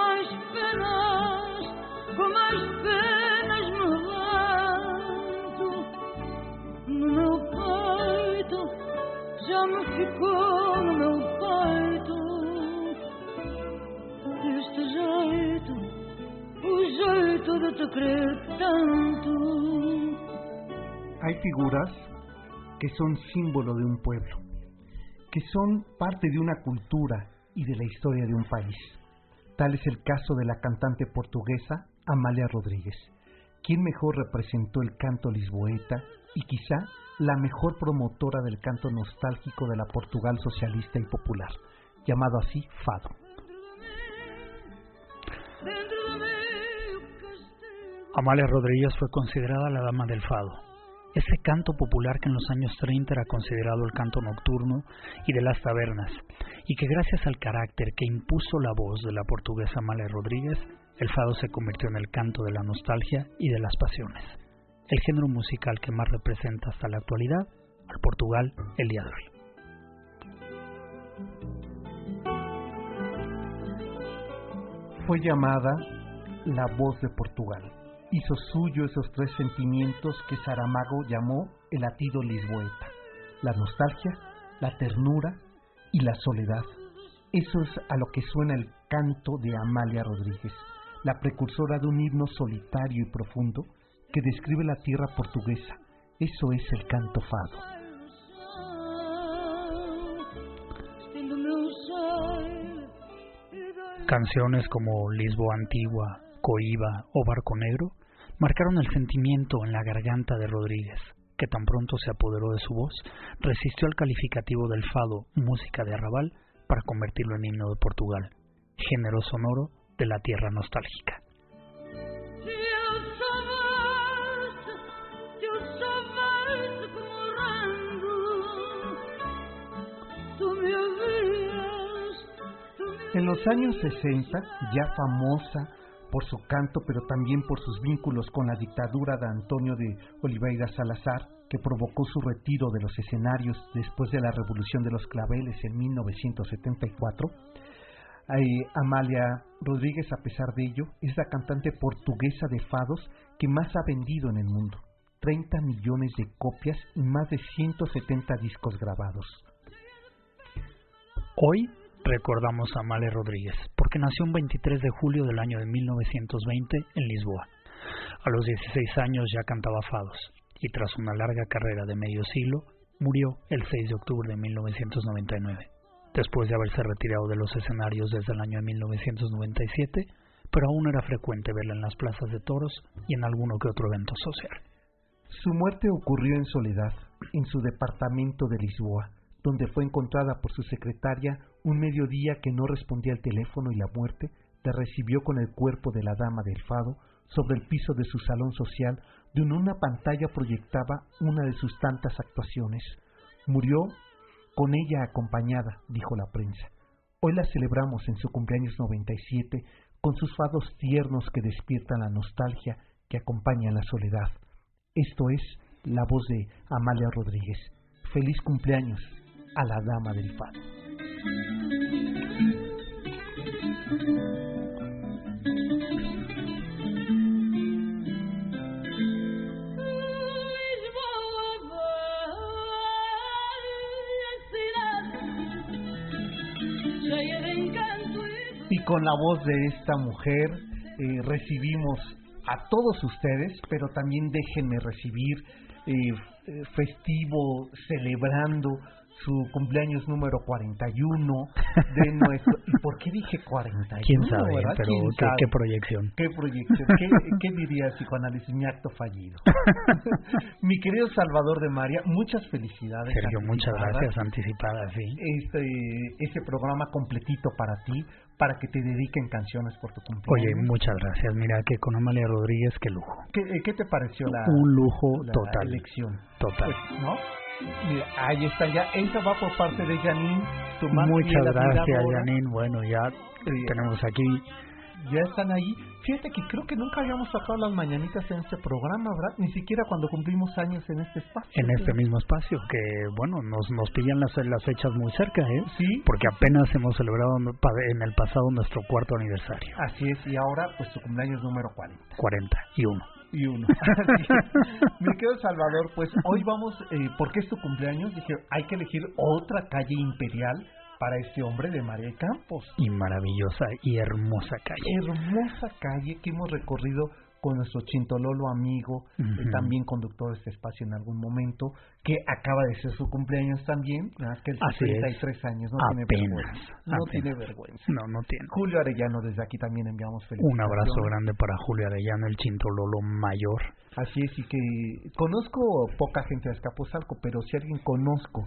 Mais penas, com mais penas me levanto No meu peito, já me ficou no meu peito Deste jeito, o jeito de te querer tanto. Hay figuras que son símbolo de un pueblo, que son parte de una cultura y de la historia de un país. Tal es el caso de la cantante portuguesa Amalia Rodríguez, quien mejor representó el canto lisboeta y quizá la mejor promotora del canto nostálgico de la Portugal socialista y popular, llamado así Fado. Amalia Rodríguez fue considerada la dama del fado. Ese canto popular que en los años 30 era considerado el canto nocturno y de las tabernas, y que gracias al carácter que impuso la voz de la portuguesa Amalia Rodríguez, el fado se convirtió en el canto de la nostalgia y de las pasiones, el género musical que más representa hasta la actualidad al Portugal el día de hoy. Fue llamada la voz de Portugal. Hizo suyo esos tres sentimientos que Saramago llamó el latido lisboeta, la nostalgia, la ternura y la soledad. Eso es a lo que suena el canto de Amalia Rodríguez, la precursora de un himno solitario y profundo que describe la tierra portuguesa. Eso es el canto fado. Canciones como Lisboa Antigua, Coiba o Barco Negro marcaron el sentimiento en la garganta de Rodríguez, que tan pronto se apoderó de su voz, resistió al calificativo del fado música de arrabal para convertirlo en himno de Portugal, género sonoro de la tierra nostálgica. En los años 60, ya famosa por su canto, pero también por sus vínculos con la dictadura de Antonio de Oliveira Salazar, que provocó su retiro de los escenarios después de la Revolución de los Claveles en 1974. eh, Amalia Rodríguez, a pesar de ello, es la cantante portuguesa de fados que más ha vendido en el mundo. 30 millones de copias y más de 170 discos grabados. Hoy recordamos a Amalia Rodríguez, porque nació un 23 de julio del año de 1920 en Lisboa. A los 16 años ya cantaba fados, y tras una larga carrera de medio siglo, murió el 6 de octubre de 1999, después de haberse retirado de los escenarios desde el año de 1997, pero aún era frecuente verla en las plazas de toros y en alguno que otro evento social. Su muerte ocurrió en soledad, en su departamento de Lisboa, donde fue encontrada por su secretaria un mediodía que no respondía al teléfono y la muerte la recibió con el cuerpo de la dama del fado sobre el piso de su salón social, donde una pantalla proyectaba una de sus tantas actuaciones. Murió con ella acompañada, dijo la prensa. Hoy la celebramos en su cumpleaños 97 con sus fados tiernos que despiertan la nostalgia que acompaña la soledad. Esto es la voz de Amalia Rodríguez. Feliz cumpleaños a la dama del fado. Y con la voz de esta mujer eh, recibimos a todos ustedes, pero también déjenme recibir eh, festivo, celebrando su cumpleaños número 41 de nuestro... ¿Y por qué dije 41? ¿Quién sabe? verdad? Pero ¿Quién ¿qué, sabe? qué proyección. ¿Qué proyección? ¿Qué, qué diría el psicoanálisis? Mi acto fallido. Mi querido Salvador de María, muchas felicidades. Sergio, muchas gracias anticipadas, sí. Este, este programa completito para ti, para que te dediquen canciones por tu Oye, cumpleaños. muchas gracias. Mira que con Amalia Rodríguez, qué lujo. ¿Qué, eh, qué te pareció la, Un lujo la total. elección? Total. Pues, ¿no? Mira, ahí está ya. Esta va por parte de Janine, Muchas gracias. Janine. Bueno, ya tenemos aquí Ya están ahí. Fíjate que creo que nunca habíamos sacado las mañanitas en este programa, ¿verdad? Ni siquiera cuando cumplimos años en este espacio. en este mismo espacio, que bueno, nos, nos pillan las, las fechas muy cerca, ¿eh? Sí. Porque apenas hemos celebrado en el pasado nuestro cuarto aniversario, Así es, y ahora pues tu cumpleaños número 40. 41. Y uno. Mi querido Salvador, pues hoy vamos, eh, porque es tu cumpleaños, dije, hay que elegir otra calle imperial para este hombre de María Campos. Y maravillosa y hermosa calle. Hermosa calle que hemos recorrido con nuestro chintololo amigo, eh, también conductor de este espacio en algún momento, que acaba de ser su cumpleaños también, nada más que es. 33 años, no Apenas, tiene vergüenza. No apenas. tiene vergüenza. No, no tiene. Julio Arellano, desde aquí también enviamos felicitaciones. Un abrazo grande para Julio Arellano, el chintololo mayor. Así es, y que conozco poca gente de Escaposalco, pero si alguien conozco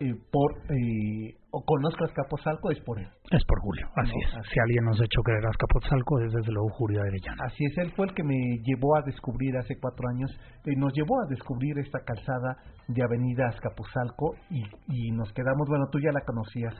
eh, por eh, o conozco a Escaposalco es por él. Es por Julio, así No, es. así Si alguien nos ha hecho creer a Azcapotzalco, es desde luego Julio Arellano. Así es, él fue el que me llevó a descubrir hace cuatro años, eh, nos llevó a descubrir esta calzada de Avenida Azcapotzalco y, y nos quedamos, bueno, tú ya la conocías.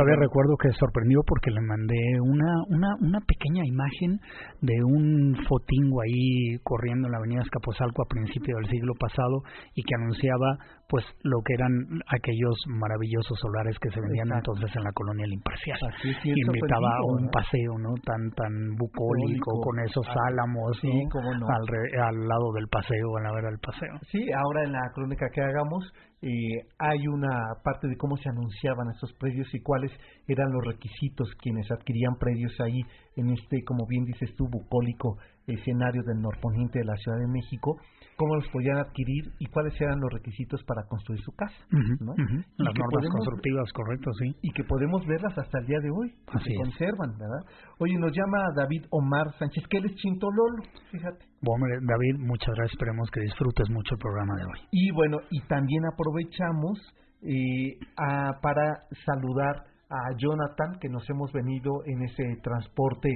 Todavía recuerdo que sorprendió porque le mandé una, una, una pequeña imagen de un fotingo ahí corriendo en la avenida Escaposalco a principio del siglo pasado y que anunciaba pues lo que eran aquellos maravillosos solares que se vendían Exacto. entonces en la colonia El Imparcial. Y invitaba a un paseo, ¿no? Tan tan bucólico, con esos Ah, álamos, sí, ¿no? no. Al, re- al lado del paseo, a la vera del paseo. Sí, ahora en la crónica que hagamos eh, hay una parte de cómo se anunciaban esos predios y cuáles eran los requisitos quienes adquirían predios ahí en este, como bien dices tú, bucólico escenario del norponiente de la Ciudad de México, cómo los podían adquirir y cuáles eran los requisitos para construir su casa, Ujú, ¿no? ujú. Y Las normas podemos- constructivas, correcto, sí. y que podemos verlas hasta el día de hoy, que Así se es. conservan, ¿verdad? Oye, nos llama David Omar Sánchez, que él es Chintololo, fíjate. Bueno, David, muchas gracias. Esperemos que disfrutes mucho el programa de hoy. Y bueno, y también aprovechamos eh, a- para saludar a Jonathan, que nos hemos venido en ese transporte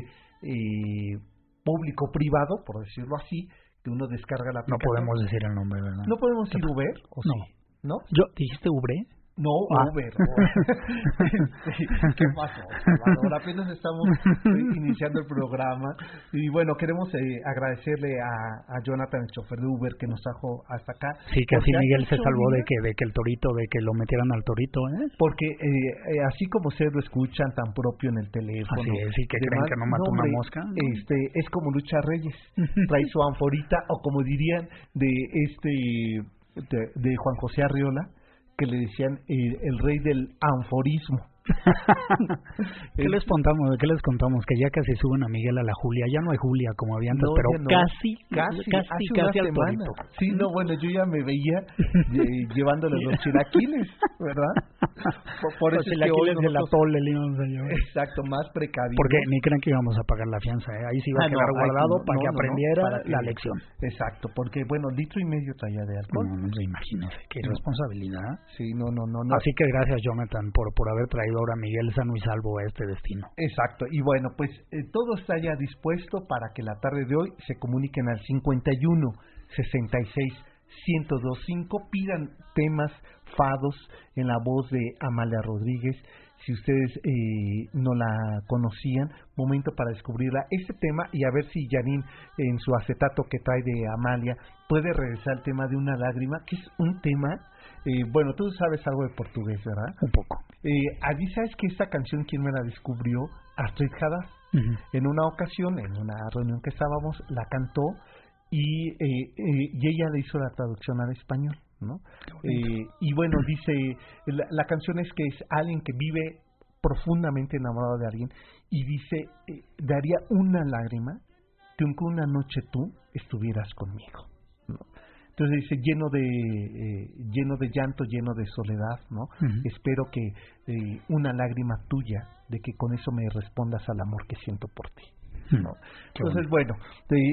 eh, público-privado, por decirlo así, que uno descarga la No aplicación. podemos decir el nombre, ¿verdad? ¿No podemos ir Uber? ¿O No. sí? ¿No? Yo, ¿dijiste Ubre? No, Ah. Uber. Sí, ¿Qué pasó? Salvador? Apenas estamos eh, iniciando el programa. Y bueno, queremos eh, agradecerle a, a Jonathan, el chofer de Uber, que nos trajo hasta acá. Sí, que así Miguel se salvó de que, de que el torito, de que lo metieran al torito, ¿eh? Porque eh, eh, así como ustedes lo escuchan tan propio en el teléfono. Así es, y que creen demás, que no mató una mosca. Este, es como Lucha Reyes. Trae su anforita, o como dirían de este de, de Juan José Arriola, que le decían el rey del anforismo. ¿Qué les contamos? ¿Qué les contamos? Que ya casi suben a Miguel a la Julia. Ya no hay Julia como había antes, No, pero no. casi, Casi, casi, hace casi una al. Sí, no, bueno, yo ya me veía eh, llevándole los chilaquiles, ¿verdad? Por, por Los eso es que hoy chilaquiles del nosotros- atole le a. Exacto, más precavidos. Porque ni creen que íbamos a pagar la fianza, ¿eh? Ahí sí iba Ah, a quedar no, guardado no, para no, que aprendiera para que- la lección. Exacto, porque bueno, litro y medio traía de alcohol. No, no se imagínese, qué irresponsabilidad. Sí, no, no, no, no. Así que gracias, Jonathan, por, por haber traído a Miguel sano y salvo a este destino. Exacto, y bueno, pues eh, todo está ya dispuesto para que la tarde de hoy se comuniquen al 51 66 1025, pidan temas fados en la voz de Amalia Rodríguez. Si ustedes eh, no la conocían, momento para descubrirla. Este tema, y a ver si Janine, en su acetato que trae de Amalia, puede regresar al tema de una lágrima, que es un tema, eh, bueno, tú sabes algo de portugués, ¿verdad? Un poco. Eh, allí sabes que esta canción, ¿quién me la descubrió? Astrid Haddad. En una ocasión, en una reunión que estábamos, la cantó y, eh, eh, y ella le hizo la traducción al español, ¿no? Eh, y bueno, dice, la, la canción es que es alguien que vive profundamente enamorado de alguien y dice, eh, daría una lágrima que aunque una noche tú estuvieras conmigo. Entonces dice, lleno de, eh, lleno de llanto, lleno de soledad, ¿no? Espero que eh, una lágrima tuya, de que con eso me respondas al amor que siento por ti. ¿no? Entonces, bueno,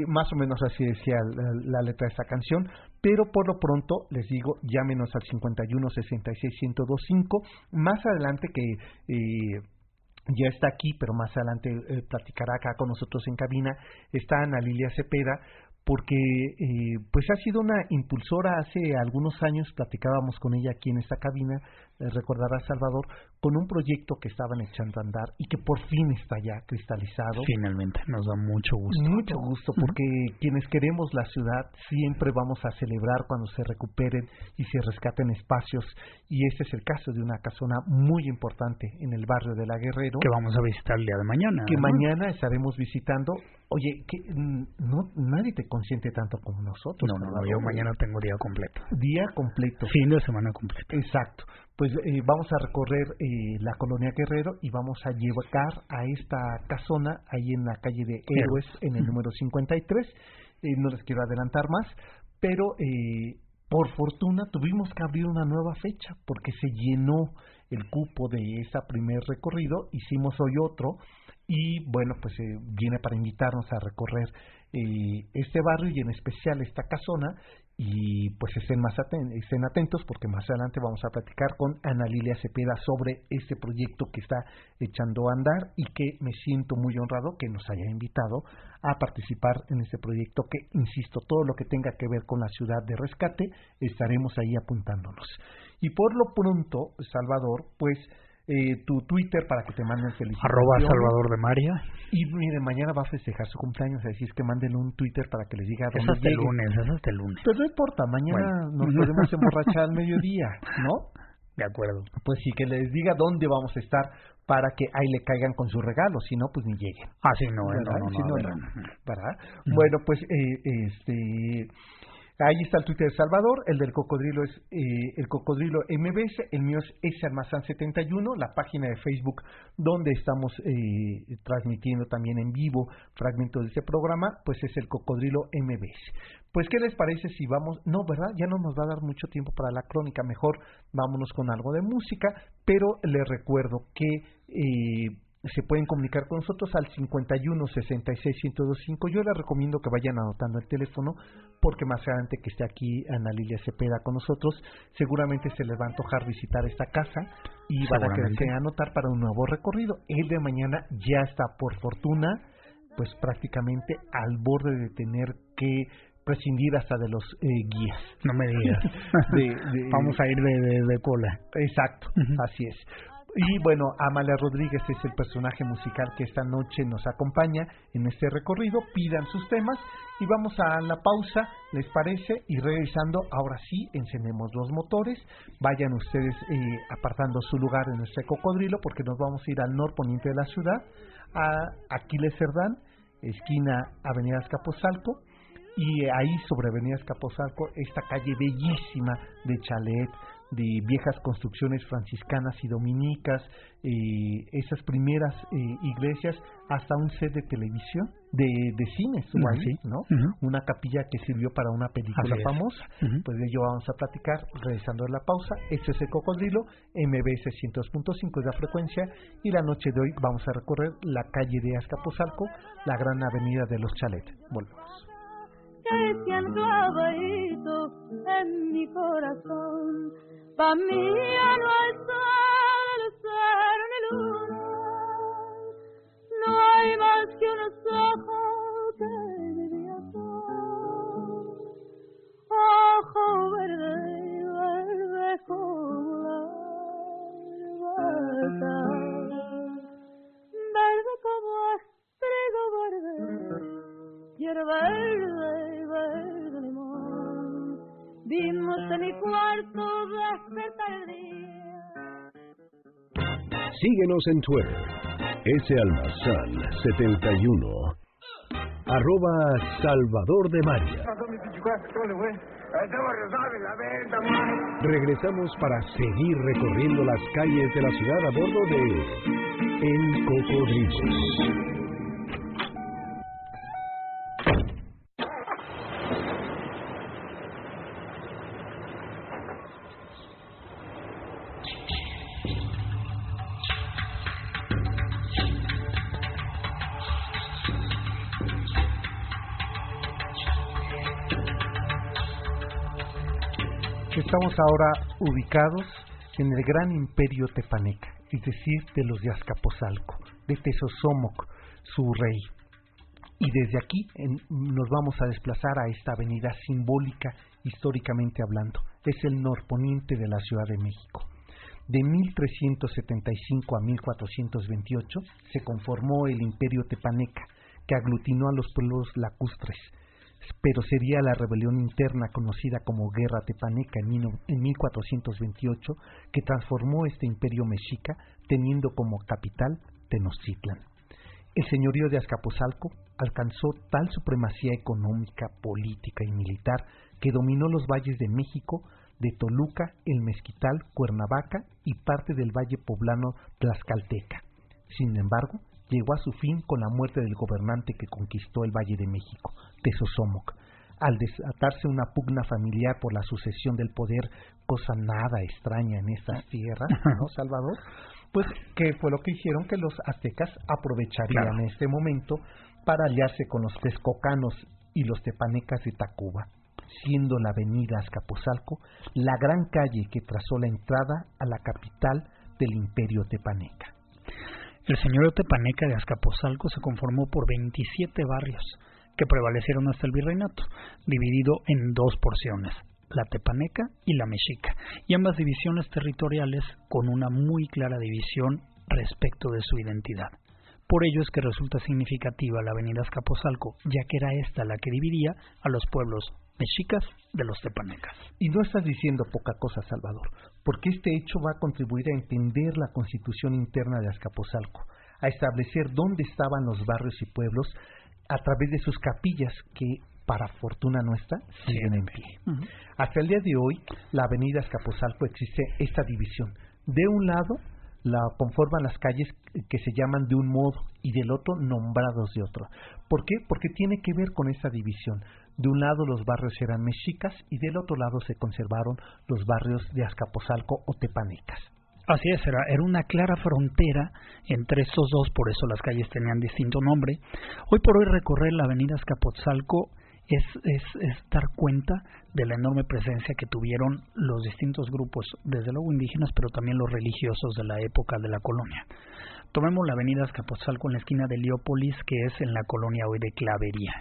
más o menos así decía la, letra de esta canción, pero por lo pronto les digo, llámenos al 51 66 1025. Más adelante que eh, ya está aquí, pero más adelante eh, platicará acá con nosotros en cabina, está Ana Lilia Cepeda, porque eh, pues ha sido una impulsora. Hace algunos años platicábamos con ella aquí en esta cabina eh, recordará Salvador con un proyecto que estaban echando a andar y que por fin está ya cristalizado finalmente nos da mucho gusto mucho gusto porque quienes queremos la ciudad siempre vamos a celebrar cuando se recuperen y se rescaten espacios y este es el caso de una casona muy importante en el barrio de la Guerrero que vamos a visitar el día de mañana que mañana estaremos visitando oye que mm, no nadie te consiente tanto como nosotros. No, no, yo mañana tengo día completo. Día completo. Fin de semana completo. Exacto. Pues eh, vamos a recorrer eh, la colonia Guerrero y vamos a llevar a esta casona ahí en la calle de Héroes, en el número 53. Eh, no les quiero adelantar más, pero por fortuna tuvimos que abrir una nueva fecha porque se llenó el cupo de ese primer recorrido, hicimos hoy otro y bueno, pues viene para invitarnos a recorrer eh, este barrio y en especial esta casona y pues estén más estén atentos porque más adelante vamos a platicar con Ana Lilia Cepeda sobre este proyecto que está echando a andar y que me siento muy honrado que nos haya invitado a participar en este proyecto que insisto todo lo que tenga que ver con la ciudad de rescate estaremos ahí apuntándonos. Y por lo pronto Salvador pues eh, tu Twitter para que te manden felicidades. Arroba Salvador de María. Y mire, mañana va a festejar su cumpleaños, así es que manden un Twitter para que les diga dónde Es hasta el lunes, es hasta el lunes. Pero no importa, mañana nos podemos emborrachar al mediodía, ¿no? De acuerdo. Pues sí, que les diga dónde vamos a estar para que ahí le caigan con su regalo, si no, pues ni lleguen. Ah, sí, no, no, no, no, ¿verdad? Bueno, pues eh, este Ahí está el Twitter de Salvador, el del cocodrilo es eh, el cocodrilo MBS, el mío es S 71, la página de Facebook donde estamos eh, transmitiendo también en vivo fragmentos de este programa, pues es el cocodrilo MBS. Pues, ¿qué les parece si vamos? No, ¿verdad? Ya no nos va a dar mucho tiempo para la crónica, mejor vámonos con algo de música, pero les recuerdo que... Eh, se pueden comunicar con nosotros al 51 66 1025. Yo les recomiendo que vayan anotando el teléfono porque más adelante que esté aquí Ana Lilia Cepeda con nosotros, seguramente se les va a antojar visitar esta casa y van a querer anotar para un nuevo recorrido. El de mañana ya está por fortuna, pues prácticamente al borde de tener que prescindir hasta de los eh, guías. No me digas. Vamos a ir de, de cola. Exacto, así es. Y bueno, Amalia Rodríguez es el personaje musical que esta noche nos acompaña en este recorrido. Pidan sus temas y vamos a la pausa, ¿les parece? Y regresando, ahora sí, encendemos los motores. Vayan ustedes eh, apartando su lugar en este cocodrilo porque nos vamos a ir al norponiente de la ciudad, a Aquiles Cerdán, esquina Avenida Escaposalco. Y ahí sobre Avenida Escaposalco, esta calle bellísima de Chalet, de viejas construcciones franciscanas y dominicas, eh, esas primeras eh, iglesias, hasta un set de televisión, de, de cine, ¿no? Una capilla que sirvió para una película famosa. Pues de ello vamos a platicar, regresando a la pausa. Este es el Cocodrilo, MBS 102.5 es la frecuencia, y la noche de hoy vamos a recorrer la calle de Azcapotzalco, la gran avenida de los Chalet. Volvemos. en mi corazón Pa' mí ya no hay sol, lucero ni luna, no hay más que unos ojos que mi ojo verde, verde como la verdad, verde como el trigo verde, el verde, vimos en mi cuarto Síguenos en Twitter, S. Almazán 71, arroba Salvador de María. Regresamos para seguir recorriendo las calles de la ciudad a bordo de El Cocodrilo. Estamos ahora ubicados en el gran imperio tepaneca, es decir, de los de Azcapotzalco, de Tezosomoc, su rey. Y desde aquí nos vamos a desplazar a esta avenida simbólica, históricamente hablando. Es el norponiente de la Ciudad de México. De 1375 a 1428 se conformó el imperio tepaneca, que aglutinó a los pueblos lacustres, pero sería la rebelión interna conocida como Guerra Tepaneca en 1428 que transformó este imperio mexica teniendo como capital Tenochtitlan. El señorío de Azcapotzalco alcanzó tal supremacía económica, política y militar que dominó los valles de México, de Toluca, el Mezquital, Cuernavaca y parte del valle poblano Tlaxcalteca. Sin embargo, llegó a su fin con la muerte del gobernante que conquistó el Valle de México, Tezosomoc, al desatarse una pugna familiar por la sucesión del poder, cosa nada extraña en estas tierras, ¿no, Salvador? Pues que fue lo que hicieron que los aztecas aprovecharían este momento para aliarse con los texcocanos y los tepanecas de Tacuba, siendo la avenida Azcapotzalco la gran calle que trazó la entrada a la capital del imperio tepaneca. El señorío tepaneca de Azcapotzalco se conformó por 27 barrios que prevalecieron hasta el virreinato, dividido en dos porciones, la tepaneca y la mexica, y ambas divisiones territoriales con una muy clara división respecto de su identidad. Por ello es que resulta significativa la avenida Azcapotzalco, ya que era esta la que dividía a los pueblos mexicas de los tepanecas. Y no estás diciendo poca cosa, Salvador, porque este hecho va a contribuir a entender la constitución interna de Azcapotzalco, a establecer dónde estaban los barrios y pueblos a través de sus capillas que, para fortuna nuestra, siguen en pie. Hasta el día de hoy, la avenida Azcapotzalco existe esta división. De un lado, la conforman las calles que se llaman de un modo y del otro nombrados de otro. ¿Por qué? Porque tiene que ver con esa división. De un lado los barrios eran mexicas y del otro lado se conservaron los barrios de Azcapotzalco o tepanecas. Así es, era, era una clara frontera entre esos dos, por eso las calles tenían distinto nombre. Hoy por hoy recorrer la avenida Azcapotzalco es, es, es, dar cuenta de la enorme presencia que tuvieron los distintos grupos, desde luego indígenas, pero también los religiosos de la época de la colonia. Tomemos la avenida Azcapotzalco en la esquina de Leópolis, que es en la colonia hoy de Clavería.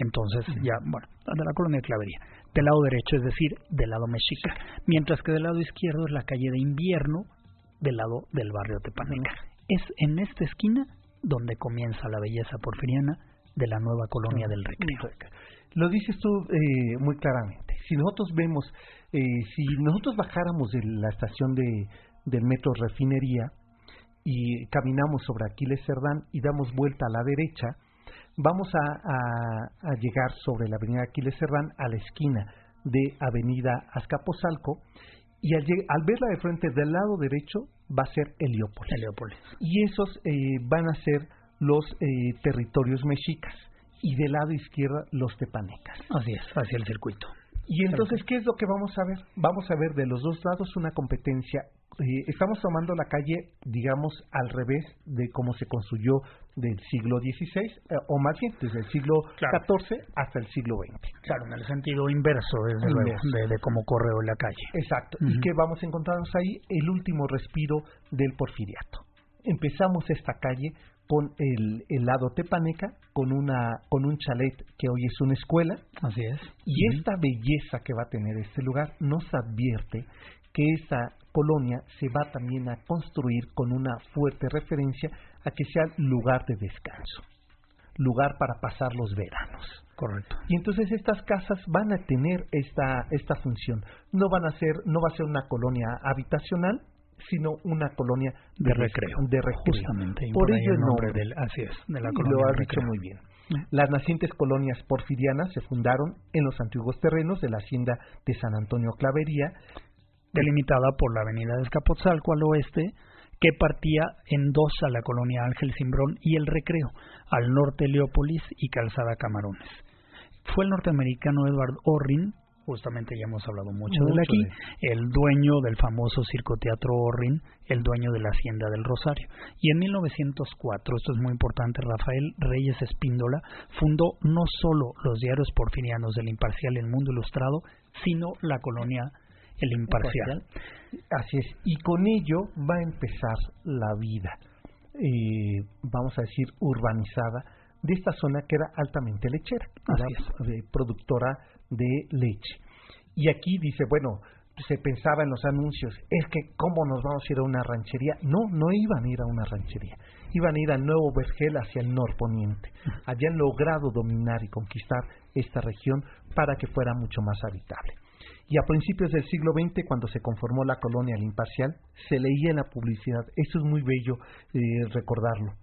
Entonces, ya, bueno, de la colonia de Clavería. Del lado derecho, es decir, del lado mexica. Mientras que del lado izquierdo es la calle de invierno, del lado del barrio Tepaneca. Es en esta esquina donde comienza la belleza porfiriana de la nueva colonia del recreo. Lo dices tú eh, muy claramente. Si nosotros vemos, eh, si nosotros bajáramos de la estación de, del metro Refinería y caminamos sobre Aquiles Cerdán y damos vuelta a la derecha, vamos a, llegar sobre la avenida Aquiles Cerdán a la esquina de avenida Azcapotzalco y al, verla de frente del lado derecho va a ser Heliópolis. Heliópolis. Y esos eh, van a ser los eh, territorios mexicas y del lado izquierdo los tepanecas. Así es, hacia el circuito. Y entonces, ¿qué es lo que vamos a ver? Vamos a ver de los dos lados una competencia. Eh, estamos tomando la calle, digamos, al revés de cómo se construyó del siglo XVI, eh, o más bien desde el siglo XIV hasta el siglo XX. Claro, en el sentido inverso, desde De, cómo corre hoy la calle. Exacto. ¿Y qué vamos a encontrarnos ahí? El último respiro del porfiriato. Empezamos esta calle con el, el, lado tepaneca, con una con un chalet que hoy es una escuela. Así es. Y esta belleza que va a tener este lugar nos advierte que esta colonia se va también a construir con una fuerte referencia a que sea lugar de descanso, lugar para pasar los veranos. Correcto. Y entonces estas casas van a tener esta esta función. No van a ser no va a ser una colonia habitacional, sino una colonia de, recreo. De recreo. Justamente. Por, ello el nombre, del, así es, de la colonia. Lo ha dicho muy bien. Las nacientes colonias porfirianas se fundaron en los antiguos terrenos de la hacienda de San Antonio Clavería, delimitada por la avenida de Escapotzalco al oeste, que partía en dos a la colonia Ángel Cimbrón y el Recreo, al norte Leópolis y Calzada Camarones. Fue el norteamericano Edward Orrin justamente ya hemos hablado mucho, de él aquí, el dueño del famoso circoteatro Orrin, el dueño de la Hacienda del Rosario. Y en 1904, esto es muy importante, Rafael Reyes Espíndola fundó no solo los diarios porfirianos del Imparcial El Mundo Ilustrado, sino la colonia el imparcial. Así es. Y con ello va a empezar la vida, eh, vamos a decir, urbanizada de esta zona que era altamente lechera, productora de leche. Y aquí dice, bueno, se pensaba en los anuncios, es que cómo nos vamos a ir a una ranchería. No, no iban a ir a una ranchería, iban a ir al Nuevo Vergel hacia el norponiente. Habían logrado dominar y conquistar esta región para que fuera mucho más habitable. Y a principios del siglo XX, cuando se conformó la colonia El Imparcial, se leía en la publicidad, esto es muy bello eh, recordarlo,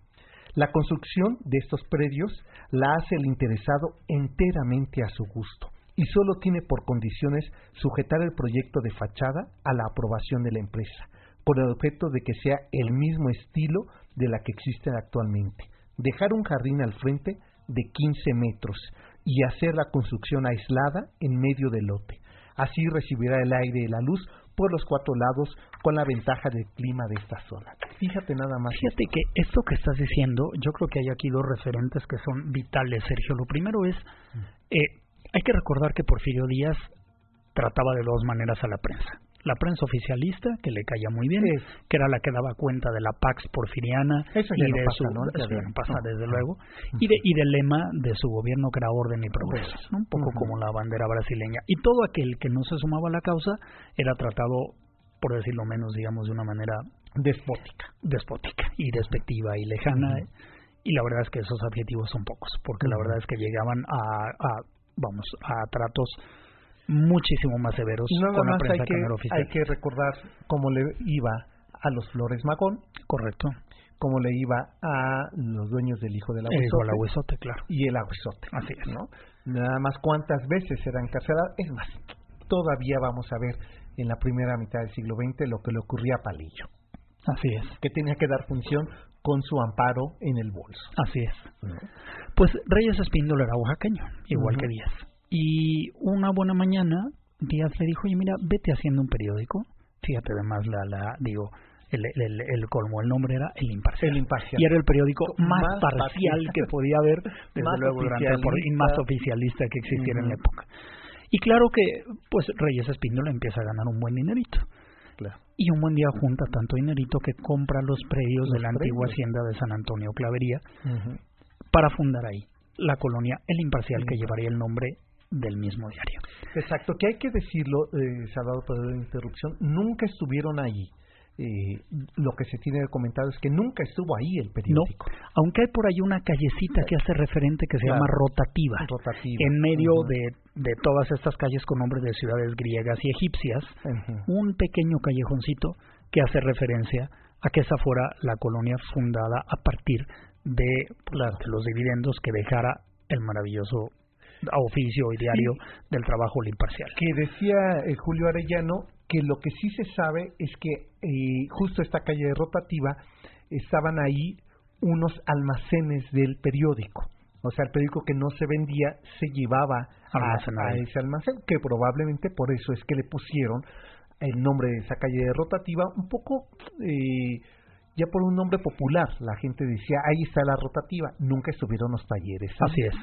la construcción de estos predios la hace el interesado enteramente a su gusto y solo tiene por condiciones sujetar el proyecto de fachada a la aprobación de la empresa, por el objeto de que sea el mismo estilo de la que existe actualmente. Dejar un jardín al frente de 15 metros y hacer la construcción aislada en medio del lote. Así recibirá el aire y la luz por los cuatro lados con la ventaja del clima de esta zona. Fíjate nada más. Fíjate que esto que estás diciendo, yo creo que hay aquí dos referentes que son vitales, Sergio. Lo primero es, mm. eh, hay que recordar que Porfirio Díaz trataba de dos maneras a la prensa. La prensa oficialista, que le caía muy bien, que era la que daba cuenta de la Pax porfiriana y de su, pasa, desde luego, y, de, y del lema de su gobierno que era orden y progreso, un poco como la bandera brasileña. Y todo aquel que no se sumaba a la causa era tratado, por decirlo menos, digamos, de una manera despótica, despótica y despectiva y lejana. Y la verdad es que esos adjetivos son pocos, porque la verdad es que llegaban a vamos, a tratos muchísimo más severos con la prensa hay que, oficial. Hay que recordar cómo le iba a los Flores Magón. Correcto. Cómo le iba a los dueños del hijo del aguizote. claro. Y el aguizote. Así es. ¿no? Nada más cuántas veces era encarcelado. Es más, todavía vamos a ver en la primera mitad del siglo XX lo que le ocurría a Palillo. Así es. Que tenía que dar función con su amparo en el bolso. Así es. Pues Reyes Espíndola era oaxaqueño, igual que Díaz. Y una buena mañana, Díaz le dijo, oye, mira, vete haciendo un periódico. Fíjate, además, la, la digo, el, el, el, colmo, el nombre era El Imparcial. El Imparcial. Y era el periódico más, parcial, que podía haber, desde más luego, durante y más oficialista que existiera en la época. Y claro que, pues, Reyes Espíndola empieza a ganar un buen dinerito. Y un buen día junta tanto dinerito que compra los predios de la antigua hacienda de San Antonio Clavería para fundar ahí la colonia El Imparcial, que llevaría el nombre del mismo diario. Exacto, que hay que decirlo, eh, Salvador, por la interrupción, nunca estuvieron ahí. Eh, lo que se tiene comentado es que nunca estuvo ahí el periódico. No, aunque hay por ahí una callecita que hace referente que se llama Rotativa, en medio de, de, todas estas calles con nombres de ciudades griegas y egipcias, un pequeño callejoncito que hace referencia a que esa fuera la colonia fundada a partir de, los dividendos que dejara el maravilloso oficio y diario del trabajo imparcial. Que decía eh, Julio Arellano que lo que sí se sabe es que eh, justo esta calle de rotativa estaban ahí unos almacenes del periódico. O sea, el periódico que no se vendía se llevaba a, ese almacén, que probablemente por eso es que le pusieron el nombre de esa calle de rotativa, un poco eh, ya por un nombre popular. La gente decía, ahí está la rotativa, nunca estuvieron los talleres. Así es.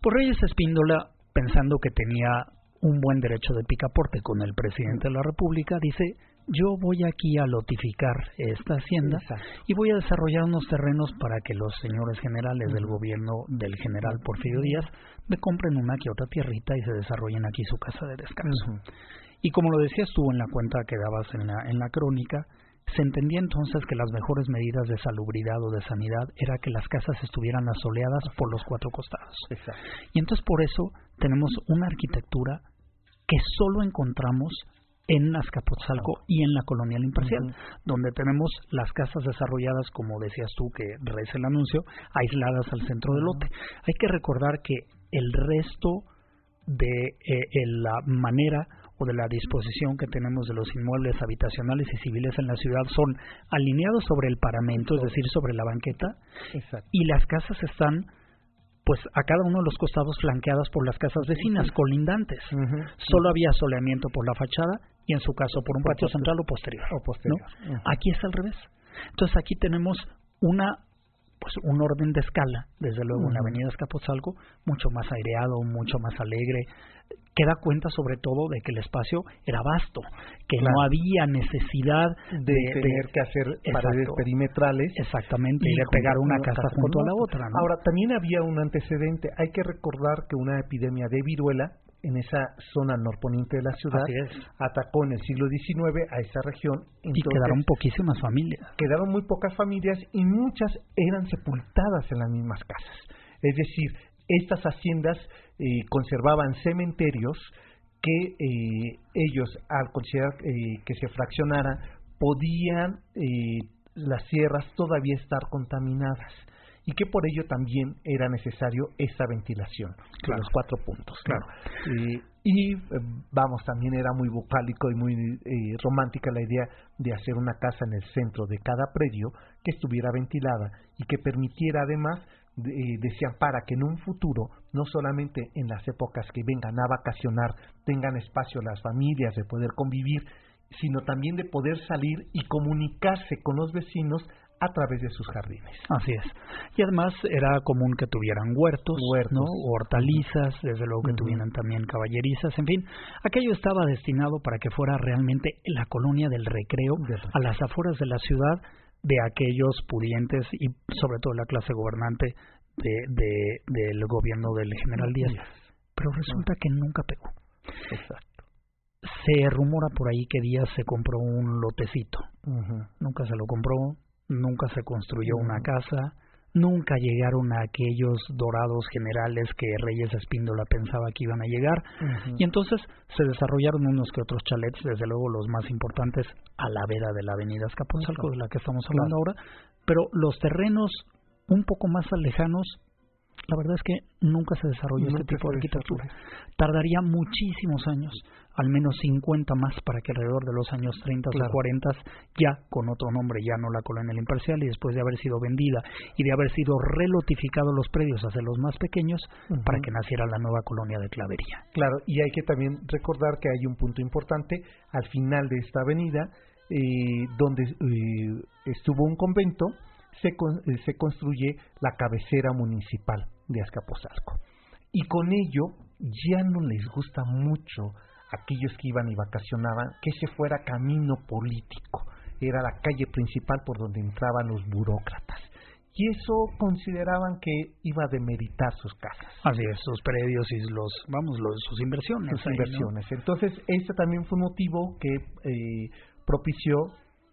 Por Reyes Espíndola, pensando que tenía un buen derecho de picaporte con el presidente de la República, dice, yo voy aquí a lotificar esta hacienda y voy a desarrollar unos terrenos para que los señores generales del gobierno del general Porfirio Díaz me compren una que otra tierrita y se desarrollen aquí su casa de descanso. Y como lo decías tú en la cuenta que dabas en la, en la crónica, se entendía entonces que las mejores medidas de salubridad o de sanidad era que las casas estuvieran asoleadas por los cuatro costados. Y entonces por eso tenemos una arquitectura que solo encontramos en Azcapotzalco y en la colonial imparcial, donde tenemos las casas desarrolladas, como decías tú, que reza el anuncio, aisladas al centro del lote. Hay que recordar que el resto de eh, la manera o de la disposición que tenemos de los inmuebles habitacionales y civiles en la ciudad son alineados sobre el paramento, es decir, sobre la banqueta, y las casas están pues a cada uno de los costados flanqueadas por las casas vecinas colindantes. Solo había soleamiento por la fachada y en su caso por un patio central o posterior. O posterior. Aquí es al revés. Entonces aquí tenemos una pues un orden de escala, desde luego en la Avenida Escapotzalco, mucho más aireado, mucho más alegre, que da cuenta sobre todo de que el espacio era vasto, que no había necesidad de, tener que hacer paredes perimetrales. Exactamente, y de pegar una casa junto a la otra. Ahora, también había un antecedente. Hay que recordar que una epidemia de viruela en esa zona norponiente de la ciudad, atacó en el siglo XIX a esa región. y quedaron poquísimas familias. Quedaron muy pocas familias y muchas eran sepultadas en las mismas casas. Es decir, estas haciendas eh, conservaban cementerios que eh, ellos, al considerar eh, que se fraccionara, podían las sierras todavía estar contaminadas y que por ello también era necesario esa ventilación los cuatro puntos. Claro. y vamos, también era muy bucálico y muy romántica la idea de hacer una casa en el centro de cada predio que estuviera ventilada y que permitiera además eh, decían para que en un futuro, no solamente en las épocas que vengan a vacacionar, tengan espacio las familias de poder convivir, sino también de poder salir y comunicarse con los vecinos a través de sus jardines. Así es. Y además era común que tuvieran huertos, ¿no? hortalizas, desde luego que tuvieran también caballerizas, en fin, aquello estaba destinado para que fuera realmente la colonia del recreo a las afueras de la ciudad de aquellos pudientes y sobre todo la clase gobernante de, de, del gobierno del general Díaz. Pero resulta que nunca pegó. Exacto. Se rumora por ahí que Díaz se compró un lotecito. Nunca se lo compró, nunca se construyó una casa, nunca llegaron a aquellos dorados generales que Reyes Espíndola pensaba que iban a llegar, y entonces se desarrollaron unos que otros chalets, desde luego los más importantes, a la vera de la avenida Escapotzalco, de la que estamos hablando ahora, pero los terrenos un poco más lejanos la verdad es que nunca se desarrolló este tipo de arquitectura. Tardaría muchísimos años, al menos 50 más, para que alrededor de los años 30 o 40, ya con otro nombre, ya no la colonia imparcial, y después de haber sido vendida y de haber sido relotificados los predios hacia los más pequeños, para que naciera la nueva colonia de Clavería. Claro, y hay que también recordar que hay un punto importante al final de esta avenida, eh, donde eh, estuvo un convento, se, eh, se construye la cabecera municipal de Azcapotzalco. Y con ello ya no les gusta mucho a aquellos que iban y vacacionaban que se fuera camino político. Era la calle principal por donde entraban los burócratas. Y eso consideraban que iba a demeritar sus casas. Así es, sus predios y los, vamos, los, sus inversiones. Sus inversiones. Entonces, este también fue un motivo que eh, propició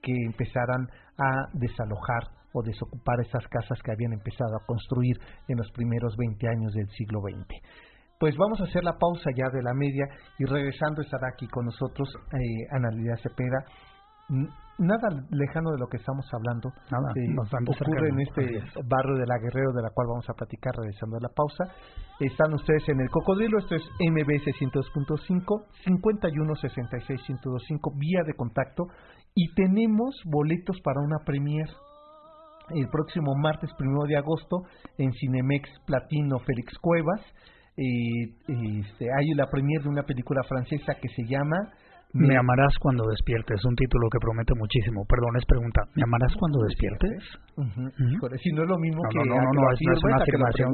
que empezaran a desalojar o desocupar esas casas que habían empezado a construir en los primeros 20 años del siglo XX. Pues vamos a hacer la pausa ya de la media y regresando estará aquí con nosotros eh, Ana Lidia Cepeda. Nada lejano de lo que estamos hablando Nada, eh, ocurre en este barrio de la Guerrero de la cual vamos a platicar regresando a la pausa. Están ustedes en el Cocodrilo, esto es MBS 102.5, 51 66 vía de contacto y tenemos boletos para una premier el próximo martes primero de agosto en Cinemex Platino Félix Cuevas. este, hay la premier de una película francesa que se llama Me, amarás cuando despiertes, un título que promete muchísimo. Perdón, es pregunta. ¿Me amarás cuando despiertes? Si no es lo mismo que no, no, no, es, una afirmación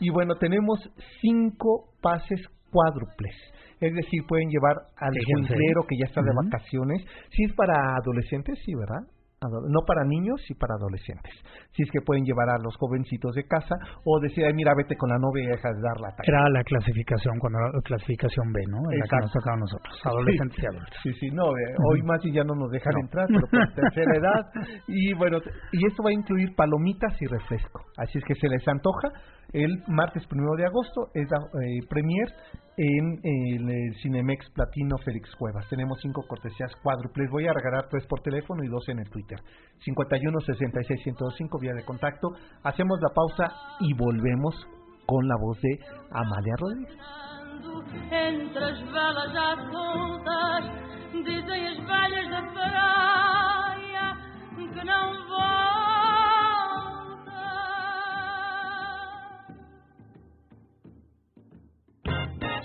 Y bueno, tenemos cinco pases cuádruples. Es decir, pueden llevar al juncero que ya está de vacaciones. Si es para adolescentes, sí, ¿verdad? No para niños y para adolescentes. Si es que pueden llevar a los jovencitos de casa o decir, Ay, mira, vete con la novia y deja de dar la Era la clasificación, cuando la clasificación B, ¿no? En la que nos tocaba a nosotros, adolescentes sí, y adultos. Sí, sí, no, eh, hoy más y ya no nos dejan entrar, pero por tercera edad. Y bueno, y esto va a incluir palomitas y refresco. Así es que se les antoja el martes primero de agosto es la eh, premier en el, Cinemex Platino Félix Cuevas. Tenemos cinco cortesías cuádruples. Voy a regalar tres por teléfono y dos en el Twitter. 51 66 105 vía de contacto. Hacemos la pausa y volvemos con la voz de Amalia Rodríguez.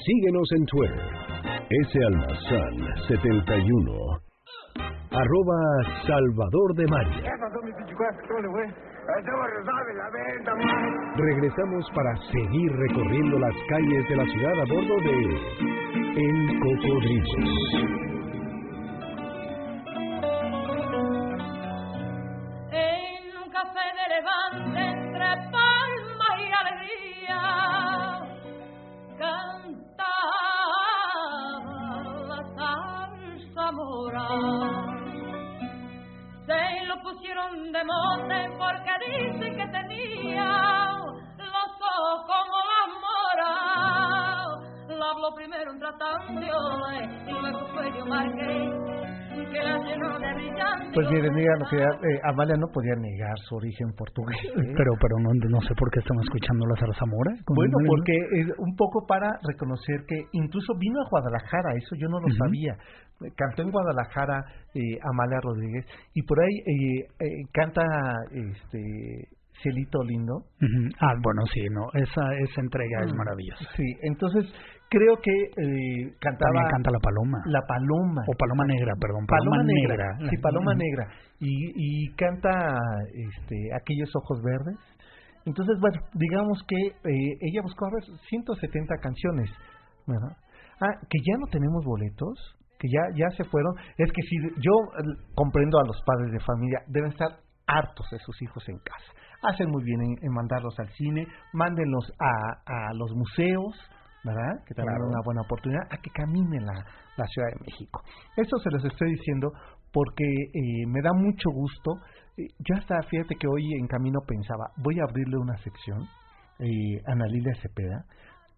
Síguenos en Twitter, salmazán71, arroba Salvador de María. Regresamos para seguir recorriendo las calles de la ciudad a bordo de El Cocodrilo. Pues miren, lo que eh, Amalia no podía negar su origen portugués. ¿eh? Pero pero no, no sé por qué estamos escuchando la zarzamora. Bueno, porque es un poco para reconocer que incluso vino a Guadalajara, eso yo no lo sabía. Cantó en Guadalajara eh, Amalia Rodríguez y por ahí eh, canta este Cielito Lindo. Ah, bueno, sí, no, esa, esa entrega es mm. maravillosa. Sí, entonces creo que eh, cantaba... También canta La Paloma. La Paloma. O Paloma Negra, perdón. Paloma, negra. Sí, Paloma Negra. Y, y canta este, Aquellos Ojos Verdes. Entonces, bueno, digamos que eh, ella buscó a ver 170 canciones. ¿verdad? Ah, que ya no tenemos boletos, que ya, ya se fueron. Es que si yo comprendo a los padres de familia, deben estar hartos de sus hijos en casa. Hacen muy bien en, mandarlos al cine, mándenlos a, a los museos, ¿verdad? Que también una buena oportunidad a que caminen la, la Ciudad de México. Eso se los estoy diciendo porque eh, me da mucho gusto. Eh, yo hasta, fíjate que hoy en camino pensaba, voy a abrirle una sección, eh, Ana Lilia Cepeda,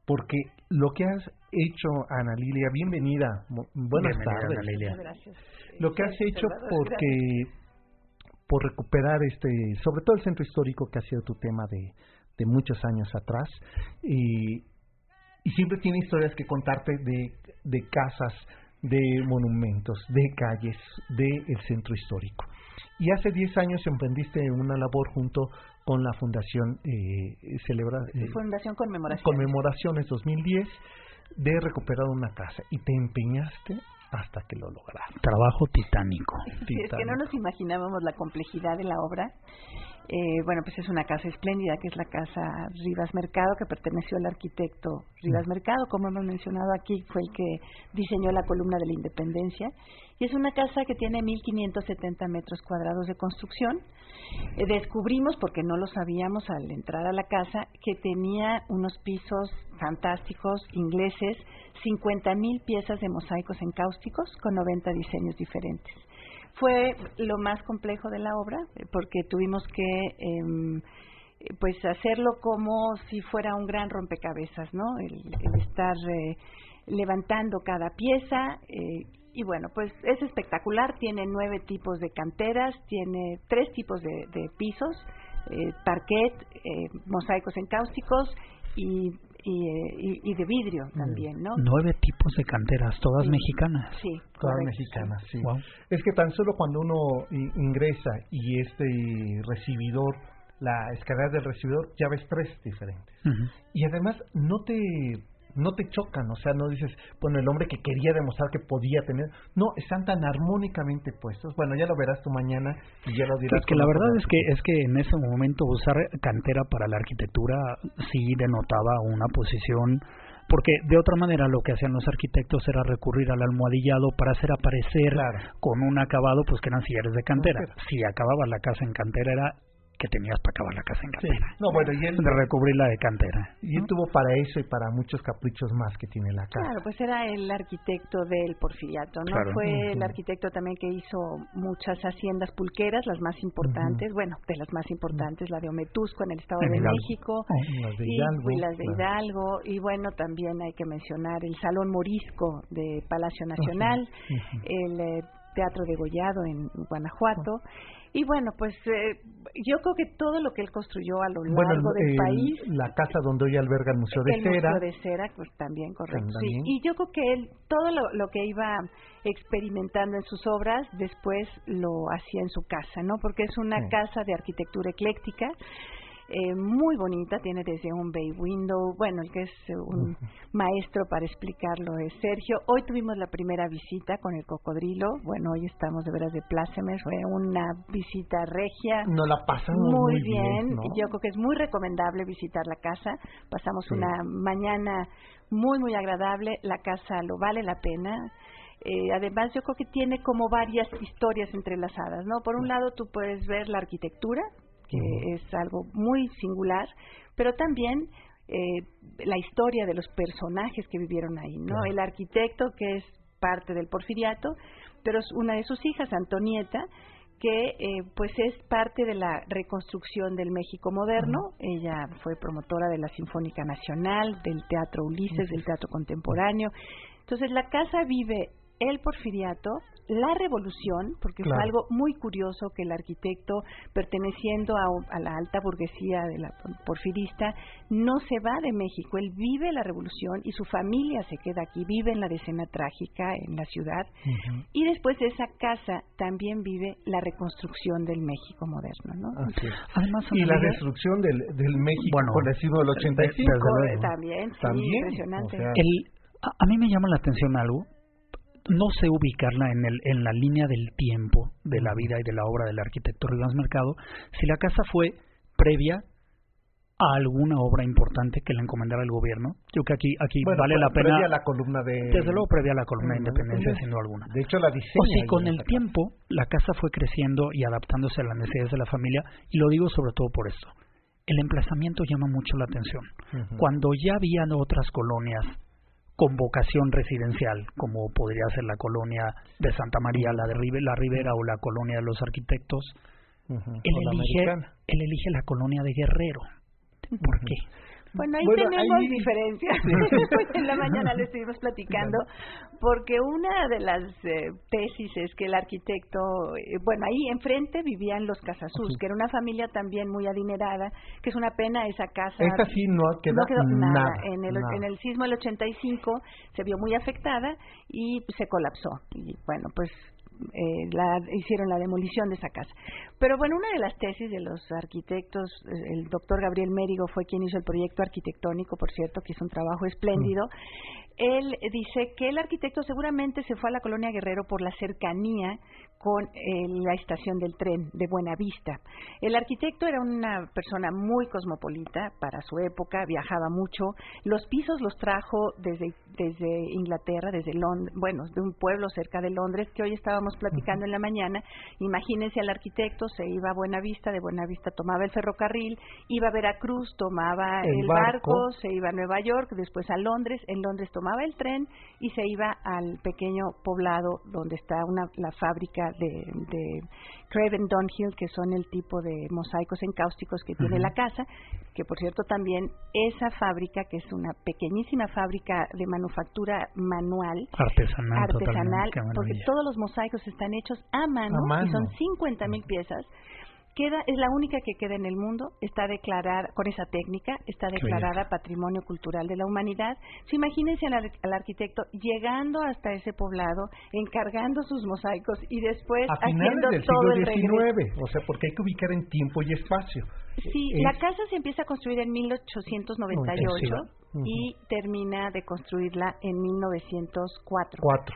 porque lo que has hecho, Ana Lilia, bienvenida, buenas tardes. Ana Lilia. Gracias. Lo que has hecho porque por recuperar este, sobre todo el centro histórico que ha sido tu tema de, de muchos años atrás y y siempre tiene historias que contarte de, de casas, de monumentos, de calles, del el centro histórico. Y hace 10 años emprendiste una labor junto con la Fundación eh, celebra, eh, Fundación Conmemoraciones. Conmemoraciones 2010 de recuperar una casa y te empeñaste hasta que lo lograste. Trabajo titánico. es que no nos imaginábamos la complejidad de la obra eh, bueno, pues es una casa espléndida, que es la casa Rivas Mercado, que perteneció al arquitecto Rivas. Mercado, como hemos mencionado aquí, fue el que diseñó la columna de la Independencia. Y es una casa que tiene 1.570 metros cuadrados de construcción. Eh, descubrimos, porque no lo sabíamos al entrar a la casa, que tenía unos pisos fantásticos, ingleses, 50.000 piezas de mosaicos encáusticos con 90 diseños diferentes fue lo más complejo de la obra porque tuvimos que eh, pues hacerlo como si fuera un gran rompecabezas, ¿no? El, estar eh, levantando cada pieza eh, y bueno, pues es espectacular. Tiene nueve tipos de canteras, tiene tres tipos de, de pisos, eh, parquet, eh, mosaicos encáusticos y y, y, de vidrio mm. también, ¿no? Nueve tipos de canteras, todas mexicanas. Sí, todas mexicanas, sí. Es que tan solo cuando uno ingresa y este recibidor, la escalera del recibidor, ya ves tres diferentes. Y además no te no te chocan, o sea, no dices, bueno, el hombre que quería demostrar que podía tener, no, están tan armónicamente puestos. Bueno, ya lo verás tú mañana y ya lo dirás. Es que la verdad es que es que en ese momento usar cantera para la arquitectura sí denotaba una posición porque de otra manera lo que hacían los arquitectos era recurrir al almohadillado para hacer aparecer con un acabado pues que eran sillares de cantera. Si acababa la casa en cantera era que tenías para acabar la casa en cantera. No, bueno, y él, de recubrirla de cantera. Y él tuvo para eso y para muchos caprichos más que tiene la casa. Claro, pues era el arquitecto del porfiriato, ¿no? Fue el arquitecto también que hizo muchas haciendas pulqueras, las más importantes, bueno, de las más importantes, la de Ometusco en el Estado de México, las de Hidalgo, y, las de Hidalgo, y bueno, también hay que mencionar el Salón Morisco de Palacio Nacional, el eh, Teatro de Gollado en Guanajuato. Y bueno, pues eh, yo creo que todo lo que él construyó a lo largo del país. La casa donde hoy alberga el Museo de Cera. El Museo de Cera, pues también, correcto. Sí. Y yo creo que él, todo lo, que iba experimentando en sus obras, después lo hacía en su casa, ¿no? Porque es una casa de arquitectura ecléctica eh, muy bonita, tiene desde un bay window, bueno, el que es un maestro para explicarlo es Sergio. Hoy tuvimos la primera visita con el cocodrilo, bueno, hoy estamos de veras de plácemes, fue una visita regia. Nos la pasamos muy, bien. Yo creo que es muy recomendable visitar la casa. Pasamos una mañana muy, muy agradable. La casa lo vale la pena. Eh, además, yo creo que tiene como varias historias entrelazadas, ¿no? Por un lado, tú puedes ver la arquitectura, que es algo muy singular, pero también eh, la historia de los personajes que vivieron ahí, ¿no? El arquitecto, que es parte del porfiriato, pero es una de sus hijas, Antonieta, que eh, pues es parte de la reconstrucción del México moderno. Ella fue promotora de la Sinfónica Nacional, del Teatro Ulises, del Teatro Contemporáneo. Entonces la casa vive el porfiriato, la revolución, porque fue algo muy curioso que el arquitecto, perteneciendo a, la alta burguesía de la porfirista, no se va de México, él vive la revolución y su familia se queda aquí, vive en la decena trágica en la ciudad, y después de esa casa también vive la reconstrucción del México moderno, ¿no? Además, y la destrucción del, del México bueno, por decir del 85. También, sí, impresionante. a mí me llama la atención algo no sé ubicarla en, el, en la línea del tiempo de la vida y de la obra del arquitecto Rivas Mercado, si la casa fue previa a alguna obra importante que le encomendara el gobierno. Yo que aquí aquí vale la pena. Previa a la columna de. Desde luego previa a la columna de independencia, siendo alguna. De hecho, la diseña. O si con el tiempo la casa fue creciendo y adaptándose a las necesidades de la familia, y lo digo sobre todo por esto. El emplazamiento llama mucho la atención. Cuando ya habían otras colonias con vocación residencial, como podría ser la colonia de Santa María, la de la Ribera o la colonia de los arquitectos, él, elige, él elige la colonia de Guerrero. ¿Por qué? Bueno, ahí tenemos diferencias. en la mañana le estuvimos platicando, porque una de las eh, tesis es que el arquitecto, eh, bueno, ahí enfrente vivían los Casasús, que era una familia también muy adinerada, que es una pena esa casa. Esta sí no quedó, no quedó nada. En, el, en el sismo del 85 se vio muy afectada y se colapsó. Y bueno, pues eh, la, hicieron la demolición de esa casa. Pero bueno, una de las tesis de los arquitectos, eh, el doctor Gabriel Mérigo fue quien hizo el proyecto arquitectónico, por cierto, que hizo un trabajo espléndido. Él dice que el arquitecto seguramente se fue a la colonia Guerrero por la cercanía con eh, la estación del tren de Buenavista. El arquitecto era una persona muy cosmopolita para su época, viajaba mucho. Los pisos los trajo desde, desde Inglaterra, desde Londres, bueno, de un pueblo cerca de Londres que hoy estábamos platicando en la mañana. Imagínense al arquitecto, se iba a Buenavista, de Buenavista tomaba el ferrocarril, iba a Veracruz, tomaba el, barco. se iba a Nueva York, después a Londres, en Londres tomaba el tren y se iba al pequeño poblado donde está una, la fábrica de, de Craven Dunhill, que son el tipo de mosaicos encáusticos que tiene la casa, que por cierto también esa fábrica, que es una pequeñísima fábrica de manufactura manual, artesanal, artesanal porque todos los mosaicos están hechos a mano, y son 50 mil piezas queda es la única que queda en el mundo está declarada con esa técnica está declarada patrimonio cultural de la humanidad. So, imagínense al, arquitecto llegando hasta ese poblado encargando sus mosaicos y después haciendo todo el XIX o sea porque hay que ubicar en tiempo y espacio. Sí, la casa se empieza a construir en 1898 y termina de construirla en 1904. Cuatro.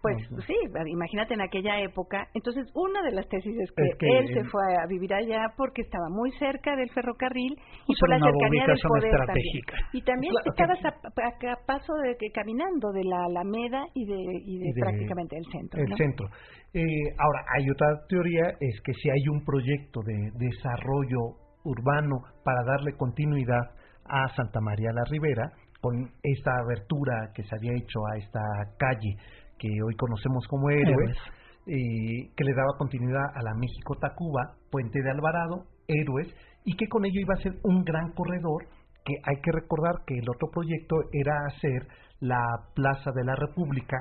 Pues sí, imagínate en aquella época. Entonces, una de las tesis es que, él se fue a vivir allá porque estaba muy cerca del ferrocarril y por la cercanía del poder estratégica. también. Y también estabas a, paso de que caminando de la Alameda y de, y de, prácticamente el centro. El centro. Eh, ahora, hay otra teoría, es que si hay un proyecto de desarrollo urbano para darle continuidad a Santa María la Ribera, con esta abertura que se había hecho a esta calle que hoy conocemos como Héroes, eh, que le daba continuidad a la México-Tacuba, Puente de Alvarado, Héroes, y que con ello iba a ser un gran corredor que hay que recordar que el otro proyecto era hacer la Plaza de la República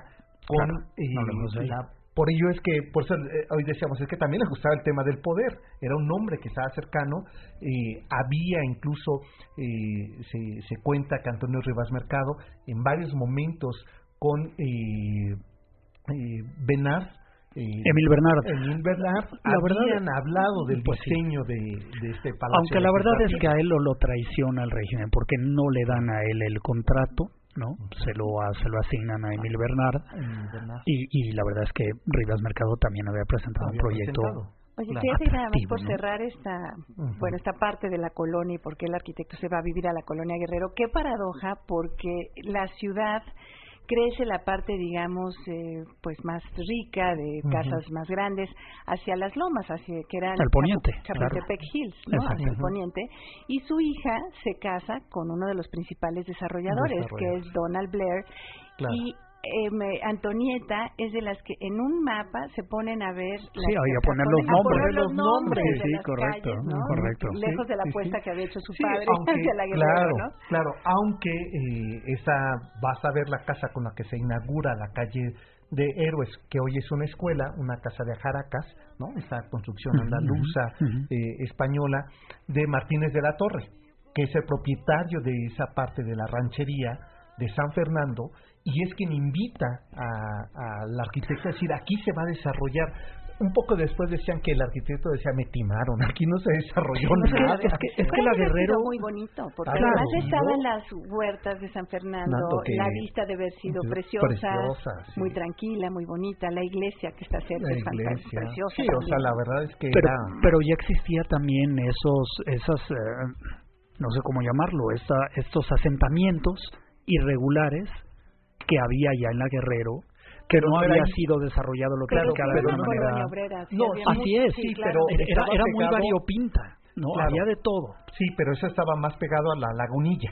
con eh, la por ello es que, por eso eh, hoy decíamos, es que también les gustaba el tema del poder. Era un hombre que estaba cercano. Eh, había incluso, eh, se, se, cuenta que Antonio Rivas Mercado, en varios momentos con eh, Benaz, Emil Bernard. Emil Bernard la habían hablado del pues diseño de, este palacio. Aunque la verdad es que a él lo, lo traiciona el régimen porque no le dan a él el contrato ¿no? Se lo, se lo asignan a Emil Bernard, Y, y la verdad es que Rivas Mercado también había presentado un proyecto Oye, fíjate nada más por cerrar esta, bueno, esta parte de la colonia y por qué el arquitecto se va a vivir a la colonia Guerrero. Qué paradoja, porque la ciudad crece la parte, digamos, eh, pues más rica, de casas más grandes, hacia las lomas, hacia que eran el poniente, Chapultepec Hills, ¿no? hacia el poniente. Y su hija se casa con uno de los principales desarrolladores, que es Donald Blair. Y eh, Antonieta es de las que en un mapa se ponen a ver sí, a poner los nombres, los nombres sí, correcto, correcto, lejos de la apuesta que había hecho su padre hacia la guerra, claro, ¿no? claro, aunque eh, esa vas a ver la casa con la que se inaugura la calle de Héroes, que hoy es una escuela, una casa de Ajaracas, ¿no? Esa construcción andaluza, eh, española, de Martínez de la Torre, que es el propietario de esa parte de la ranchería de San Fernando y es quien invita al arquitecto a decir, aquí se va a desarrollar. Un poco después decían que el arquitecto decía, me timaron, aquí no se desarrolló nada. Es que, es que la Guerrero... muy bonito, porque además estaban las huertas de San Fernando, la vista de haber sido preciosa, muy tranquila, muy bonita, la iglesia que está cerca es preciosa. Sí, o sea, la verdad es que pero, pero ya existía también esos, esas, eh, no sé cómo llamarlo, esta, estos asentamientos irregulares que había ya en la Guerrero que no había sido desarrollado lo que claro, de alguna manera. no, así es, sí, pero era, era muy variopinta, ¿no? Había de todo. Sí, pero eso estaba más pegado a la lagunilla.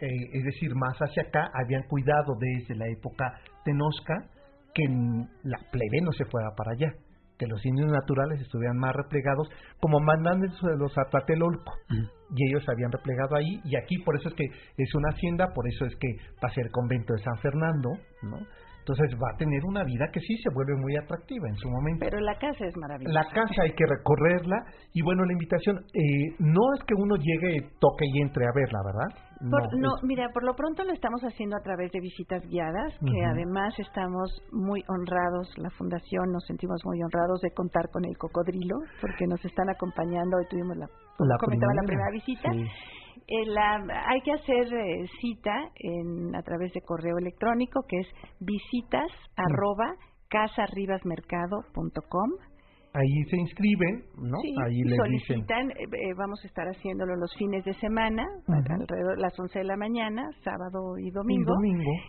Eh, es decir, más hacia acá habían cuidado desde la época de Nosca que la plebe no se fuera para allá que los indios naturales estuvieran más replegados como mandantes de los Atlatelolco. Y ellos habían replegado ahí, y aquí por eso es que es una hacienda, por eso es que va a ser convento de San Fernando, ¿no? Entonces va a tener una vida que sí se vuelve muy atractiva en su momento. Pero la casa es maravillosa. La casa hay que recorrerla y bueno, la invitación, eh, no es que uno llegue, toque y entre a verla, ¿verdad? No, mira, por lo pronto lo estamos haciendo a través de visitas guiadas, que además estamos muy honrados, la fundación nos sentimos muy honrados de contar con el cocodrilo, porque nos están acompañando, hoy tuvimos la, la, primera, la primera visita. Eh, hay que hacer eh, cita en, a través de correo electrónico que es visitas arroba casarribasmercado.com ahí se inscriben, ¿no? ahí les solicitan, eh, eh, vamos a estar haciéndolo los fines de semana, alrededor de las 11 de la mañana, sábado y domingo.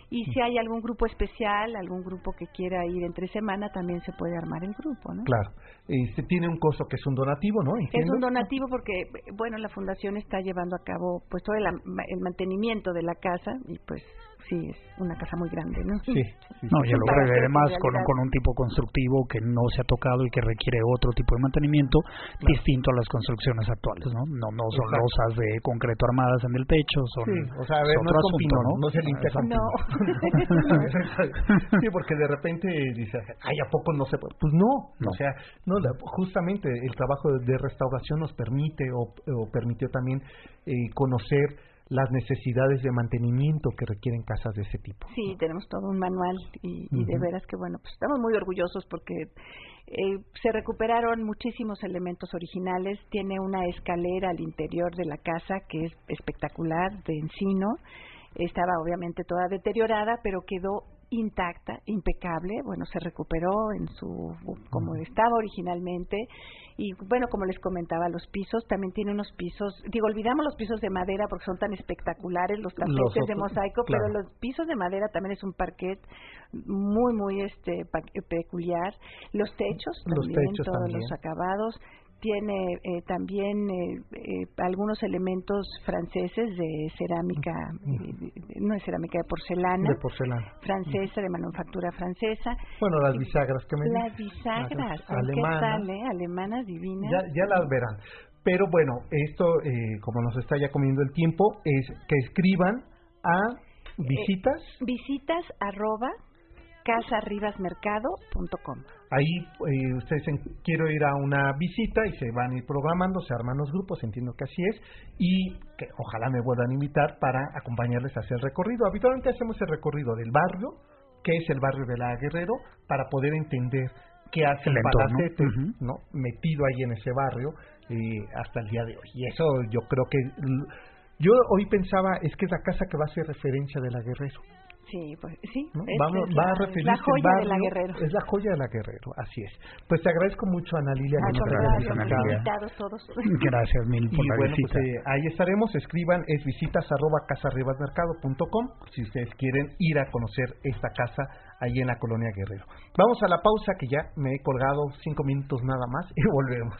Y si hay algún grupo especial, algún grupo que quiera ir entre semana, también se puede armar el grupo, ¿no? Claro. Este tiene un costo que es un donativo, ¿no? Es un donativo porque, bueno, la fundación está llevando a cabo pues todo el, el mantenimiento de la casa y pues sí es una casa muy grande, ¿no? Sí. no, y además con, con un tipo constructivo que no se ha tocado y que requiere otro tipo de mantenimiento distinto a las construcciones actuales, ¿no? No, no son losas de concreto armadas en el techo, son sí, o sea, a ver, no es asunto, ¿no? ¿no? se limpia con No. sí, porque de repente dice, ay, ¿a poco no se puede? Pues no, o sea, no, justamente el trabajo de restauración nos permite o, o permitió también eh, conocer las necesidades de mantenimiento que requieren casas de ese tipo. Sí, tenemos todo un manual y, de veras que bueno, pues estamos muy orgullosos porque eh, se recuperaron muchísimos elementos originales, tiene una escalera al interior de la casa que es espectacular, de encino, estaba obviamente toda deteriorada, pero quedó intacta, impecable, bueno, se recuperó en su como estaba originalmente. Y bueno, como les comentaba, los pisos también tiene unos pisos, digo, olvidamos los pisos de madera porque son tan espectaculares, los tapetes de mosaico, pero los pisos de madera también es un parquet muy muy este peculiar, los techos también, todos los acabados tiene eh, también eh, eh, algunos elementos franceses de cerámica, no es cerámica, de porcelana, de porcelana. francesa, de manufactura francesa. Bueno, las bisagras que me Las bisagras, alemanas, ¿qué tal, Alemanas divinas. Ya, ya las verán. Pero bueno, esto, como nos está ya comiendo el tiempo, es que escriban a visitas. visitas arroba casarribasmercado.com. Ahí eh, ustedes dicen, quiero ir a una visita y se van a ir programando, se arman los grupos, entiendo que así es, y que ojalá me puedan invitar para acompañarles a hacer el recorrido. Habitualmente hacemos el recorrido del barrio, que es el barrio de la Guerrero, para poder entender que hace El el palacete. ¿no? Metido ahí en ese barrio eh, hasta el día de hoy. Y eso yo creo que... Yo hoy pensaba, es que es la casa que va a ser referencia de la Guerrero. Sí, pues sí. ¿no? es- Vamos- es va la, a es referirse la el joya de la Guerrero. Es la joya de la Guerrero, así es. Pues te agradezco mucho, Ana Lilia. Hayas contrario, Ana. Lilia. todos. Gracias mil por Y la bueno, visita. pues eh, ahí estaremos, escriban, es visitas arroba casarribasmercado.com si ustedes quieren ir a conocer esta casa ahí en la colonia Guerrero. Vamos a la pausa que ya me he colgado cinco minutos nada más y volvemos.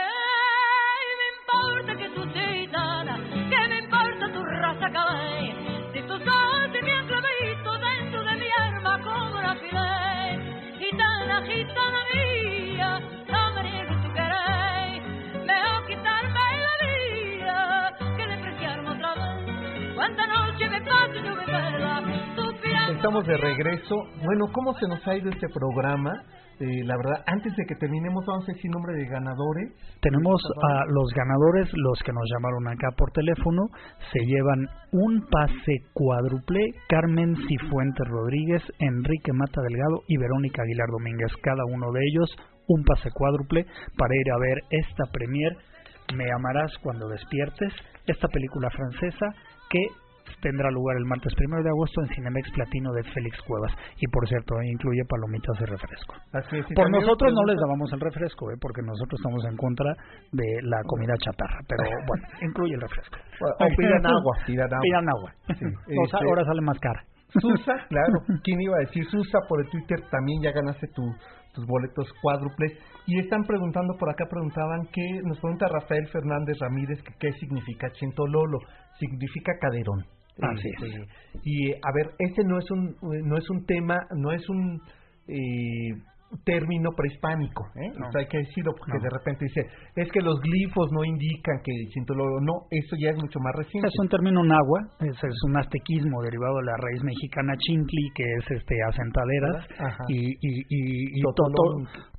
Estamos de regreso. Bueno, ¿cómo se nos ha ido este programa? Eh, la verdad, antes de que terminemos, vamos a decir nombre de ganadores. Tenemos a los ganadores, los que nos llamaron acá por teléfono, se llevan un pase cuádruple, Carmen Cifuentes Rodríguez, Enrique Mata Delgado y Verónica Aguilar Domínguez, cada uno de ellos un pase cuádruple para ir a ver esta premier, Me amarás cuando despiertes, esta película francesa que tendrá lugar el martes primero de agosto en Cinemex Platino de Félix Cuevas y por cierto incluye palomitas de refresco. Así es, y Por nosotros no les dábamos el refresco, ¿eh? porque nosotros estamos en contra de la comida chatarra, pero bueno, incluye el refresco. O pidan agua, pidan agua. Pidan agua. Sí, O sea, este- ahora sale más cara. Susa, claro, ¿quién iba a decir? Susa por el Twitter también ya ganaste tu, tus boletos cuádruples. Y están preguntando, por acá preguntaban que, nos pregunta Rafael Fernández Ramírez que qué significa Chentololo. Significa caderón. Así Este, Y a ver, este no es un, no es un tema, no es un eh, término prehispánico, ¿eh? No. Hay que decirlo porque No. de repente dice, es que los glifos no indican que Chentololo, no, eso ya es mucho más reciente. Es un término náhuatl, es, es un aztequismo derivado de la raíz mexicana chincli, que es este asentaderas, y, y, y, y.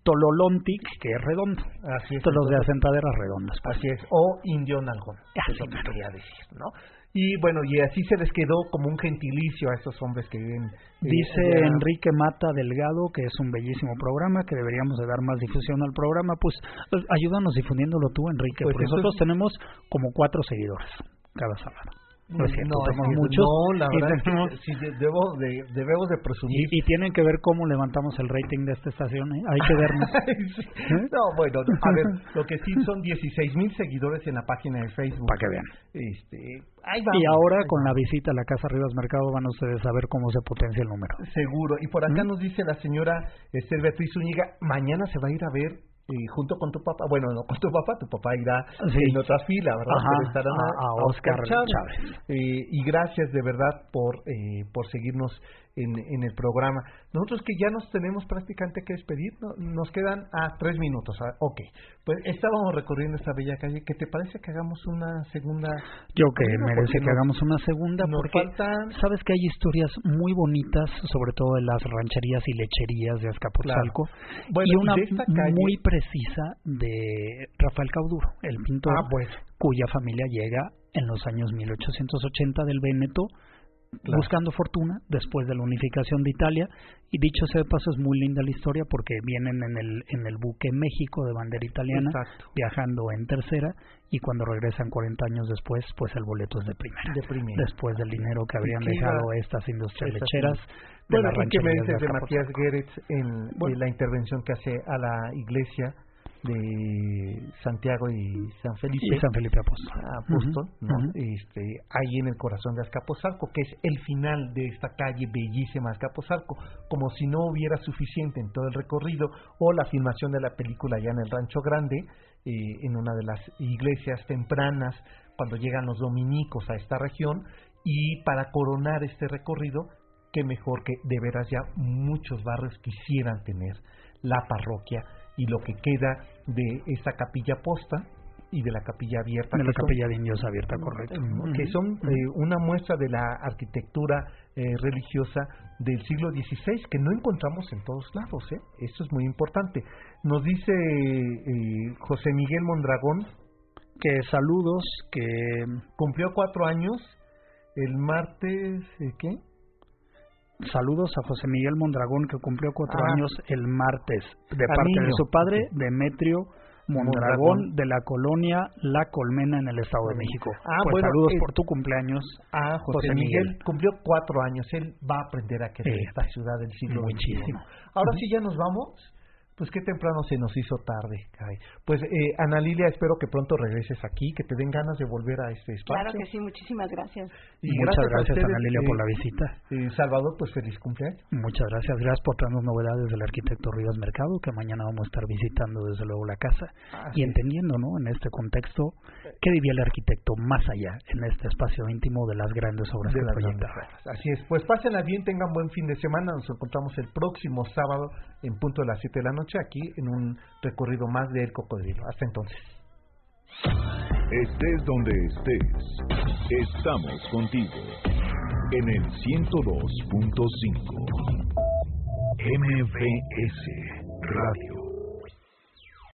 to- to- tololontic, que es redondo. Así es. Los de asentaderas redondas. pues. Así es, o indio nalgón, Así que mero. quería decir, ¿no? Y bueno, y así se les quedó como un gentilicio a esos hombres que viven. eh, Dice. Enrique Mata Delgado que es un bellísimo programa, que deberíamos de dar más difusión al programa. Pues eh, ayúdanos difundiéndolo tú, Enrique, Pues porque nosotros es- tenemos como cuatro seguidores cada sábado. No es cierto, No, es tenemos que muchos. no, la verdad es tenemos- que sí, de- debo de, debemos de presumir. y, y tienen que ver cómo levantamos el rating de esta estación. ¿eh? Hay que vernos. Sí. No, bueno, a ver, lo que sí son 16 mil seguidores en la página de Facebook. Para que vean. Este, ahí vamos, Y ahora ahí con la visita a la Casa Rivas Mercado van ustedes a ver cómo se potencia el número. Seguro. Y por acá nos dice la señora Esther Beatriz Zúñiga, mañana se va a ir a ver eh, junto con tu papá, bueno, no con tu papá, tu papá irá Sí. en otra fila, ¿verdad? Ajá, Pero estarán a- a Oscar Chávez. Eh, y gracias de verdad por, eh, por seguirnos en, en el programa. Nosotros que ya nos tenemos prácticamente que despedir, ¿no? nos quedan a tres minutos. ah, Ok, pues estábamos recorriendo esta bella calle. ¿Qué te parece que hagamos una segunda? Yo que merece que hagamos una segunda porque faltan- sabes que hay historias muy bonitas, sobre todo de las rancherías y lecherías de Azcapotzalco, Bueno, y y una de esta calle- muy precisa de Rafael Cauduro, el pintor, Ah, pues. cuya familia llega en los años 1880 del Véneto Claro. buscando fortuna después de la unificación de Italia y dicho sea de paso es muy linda la historia porque vienen en el en el buque México de bandera italiana Exacto. viajando en tercera y cuando regresan 40 años después pues el boleto es de primera De primera. después del dinero que habrían dejado estas industrias estas lecheras de Bueno, las ¿y qué me dices de. Matías Geretz en, Bueno. en la intervención que hace a la iglesia de Santiago y San Felipe? y San Felipe Apóstol Apóstol, Ujú, ¿no? este, ahí en el corazón de Azcapotzalco, que es el final de esta calle bellísima de Azcapotzalco, como si no hubiera suficiente en todo el recorrido, o la filmación de la película ya en el Rancho Grande, eh, en una de las iglesias tempranas, cuando llegan los dominicos a esta región, y para coronar este recorrido, que mejor que de veras ya muchos barrios quisieran tener la parroquia y lo que queda de esa capilla posta y de la capilla abierta. De la que son- capilla de indios abierta, correcto. que Ujú. son eh, una muestra de la arquitectura eh, religiosa del siglo XVI que no encontramos en todos lados. ¿eh? Esto es muy importante. Nos dice eh, José Miguel Mondragón, Que saludos, que cumplió cuatro años el martes, ¿eh, ¿qué? Saludos a José Miguel Mondragón que cumplió cuatro Ah. años el martes de parte de niño. su padre Demetrio Mondragón, Mondragón. de la colonia La Colmena en el Estado de México. Ah, pues bueno, saludos eh, por tu cumpleaños. Ah, José, José Miguel. Miguel. cumplió cuatro años. Él va a aprender a querer Eh, esta ciudad del siglo. XXI. Ahora sí ya nos vamos. Pues qué temprano se nos hizo tarde. Pues eh, Ana Lilia, espero que pronto regreses aquí, que te den ganas de volver a este espacio. Claro que sí, muchísimas gracias. Y Muchas gracias, ustedes, Ana Lilia, eh, por la visita. eh, Salvador, pues feliz cumpleaños. Muchas gracias. Gracias por traernos novedades del arquitecto Rivas Mercado, que mañana vamos a estar visitando desde luego la casa Así y entendiendo, ¿no? En este contexto, ¿qué diría el arquitecto más allá en este espacio íntimo de las grandes obras de que las proyecta? grandes obras. Así es, pues pásenla bien, tengan buen fin de semana. Nos encontramos el próximo sábado en punto de las 7 de la noche aquí en un recorrido más de El Cocodrilo. Hasta entonces. Estés donde estés, estamos contigo. En el 102.5 MVS Radio.